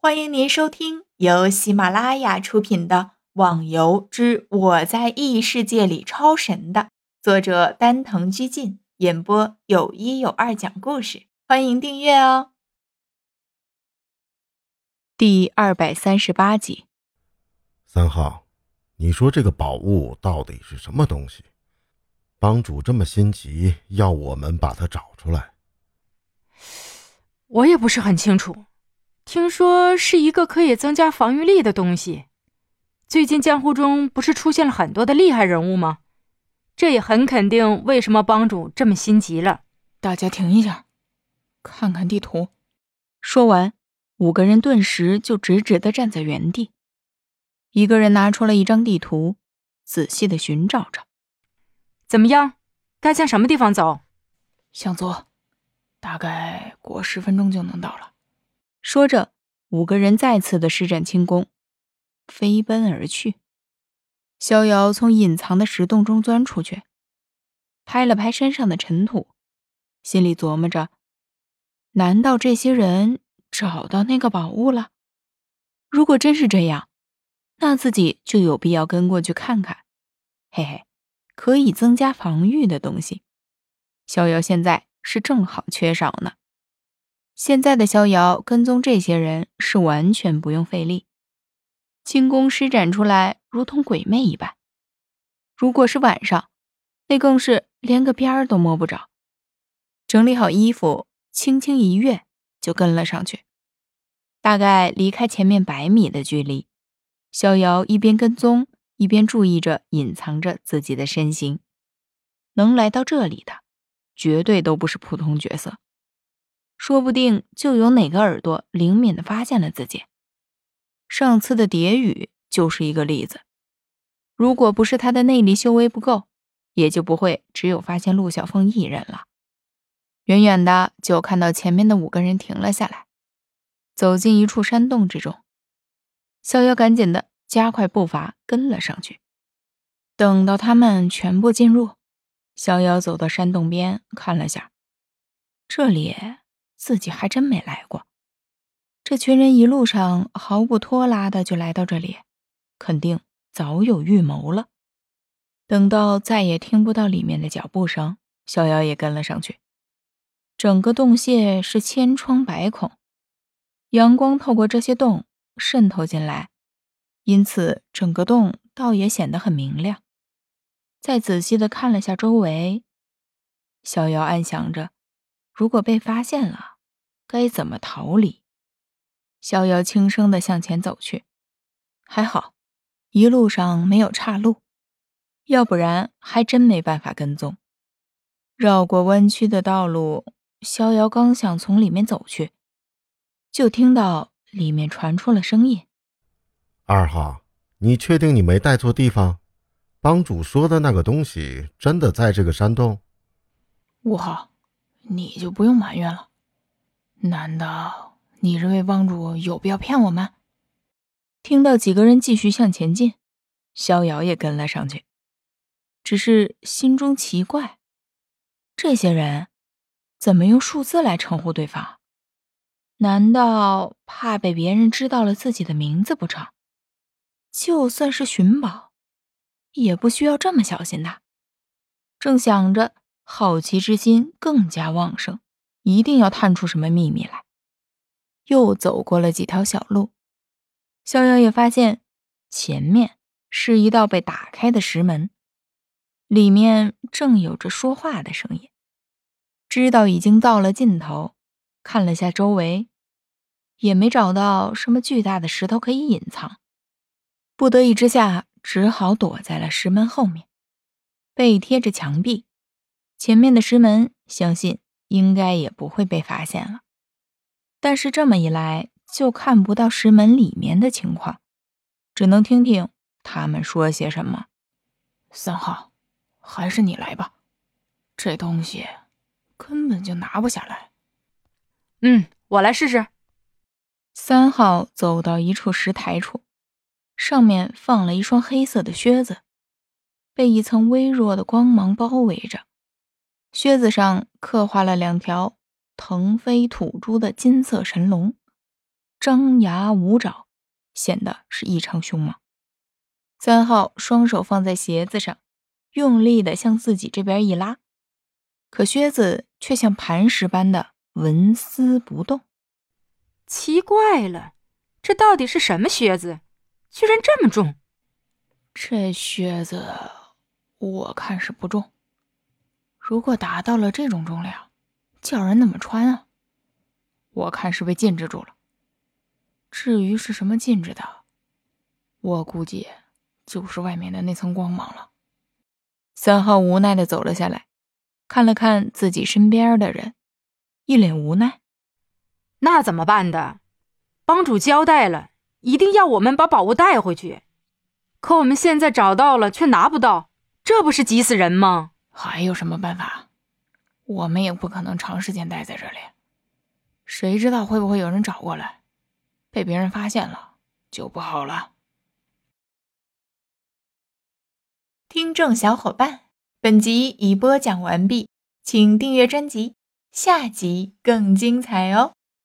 欢迎您收听由喜马拉雅出品的《网游之我在异世界里超神》的作者丹藤居进演播，有一有二讲故事。欢迎订阅哦。第二百三十八集，三号，你说这个宝物到底是什么东西？帮主这么心急，要我们把它找出来。我也不是很清楚。听说是一个可以增加防御力的东西。最近江湖中不是出现了很多的厉害人物吗？这也很肯定为什么帮主这么心急了。大家停一下，看看地图。说完，五个人顿时就直直的站在原地。一个人拿出了一张地图，仔细的寻找着。怎么样？该向什么地方走？向左，大概过十分钟就能到了。说着，五个人再次的施展轻功，飞奔而去。逍遥从隐藏的石洞中钻出去，拍了拍身上的尘土，心里琢磨着：难道这些人找到那个宝物了？如果真是这样，那自己就有必要跟过去看看。嘿嘿，可以增加防御的东西，逍遥现在是正好缺少呢。现在的逍遥跟踪这些人是完全不用费力，轻功施展出来如同鬼魅一般。如果是晚上，那更是连个边儿都摸不着。整理好衣服，轻轻一跃就跟了上去。大概离开前面百米的距离，逍遥一边跟踪，一边注意着隐藏着自己的身形。能来到这里的，绝对都不是普通角色。说不定就有哪个耳朵灵敏的发现了自己。上次的蝶羽就是一个例子。如果不是他的内力修为不够，也就不会只有发现陆小凤一人了。远远的就看到前面的五个人停了下来，走进一处山洞之中。逍遥赶紧的加快步伐跟了上去。等到他们全部进入，逍遥走到山洞边看了下，这里。自己还真没来过，这群人一路上毫不拖拉的就来到这里，肯定早有预谋了。等到再也听不到里面的脚步声，逍遥也跟了上去。整个洞穴是千疮百孔，阳光透过这些洞渗透进来，因此整个洞倒也显得很明亮。再仔细的看了下周围，逍遥暗想着。如果被发现了，该怎么逃离？逍遥轻声的向前走去，还好，一路上没有岔路，要不然还真没办法跟踪。绕过弯曲的道路，逍遥刚想从里面走去，就听到里面传出了声音：“二号，你确定你没带错地方？帮主说的那个东西真的在这个山洞？”五号。你就不用埋怨了。难道你认为帮主有必要骗我们？听到几个人继续向前进，逍遥也跟了上去，只是心中奇怪：这些人怎么用数字来称呼对方？难道怕被别人知道了自己的名字不成？就算是寻宝，也不需要这么小心的。正想着。好奇之心更加旺盛，一定要探出什么秘密来。又走过了几条小路，逍遥也发现前面是一道被打开的石门，里面正有着说话的声音。知道已经到了尽头，看了下周围，也没找到什么巨大的石头可以隐藏，不得已之下，只好躲在了石门后面，背贴着墙壁。前面的石门，相信应该也不会被发现了。但是这么一来，就看不到石门里面的情况，只能听听他们说些什么。三号，还是你来吧，这东西根本就拿不下来。嗯，我来试试。三号走到一处石台处，上面放了一双黑色的靴子，被一层微弱的光芒包围着。靴子上刻画了两条腾飞吐珠的金色神龙，张牙舞爪，显得是异常凶猛。三号双手放在鞋子上，用力的向自己这边一拉，可靴子却像磐石般的纹丝不动。奇怪了，这到底是什么靴子？居然这么重！这靴子我看是不重。如果达到了这种重量，叫人怎么穿啊？我看是被禁制住了。至于是什么禁制的，我估计就是外面的那层光芒了。三号无奈的走了下来，看了看自己身边的人，一脸无奈。那怎么办的？帮主交代了，一定要我们把宝物带回去。可我们现在找到了，却拿不到，这不是急死人吗？还有什么办法？我们也不可能长时间待在这里，谁知道会不会有人找过来，被别人发现了就不好了。听众小伙伴，本集已播讲完毕，请订阅专辑，下集更精彩哦。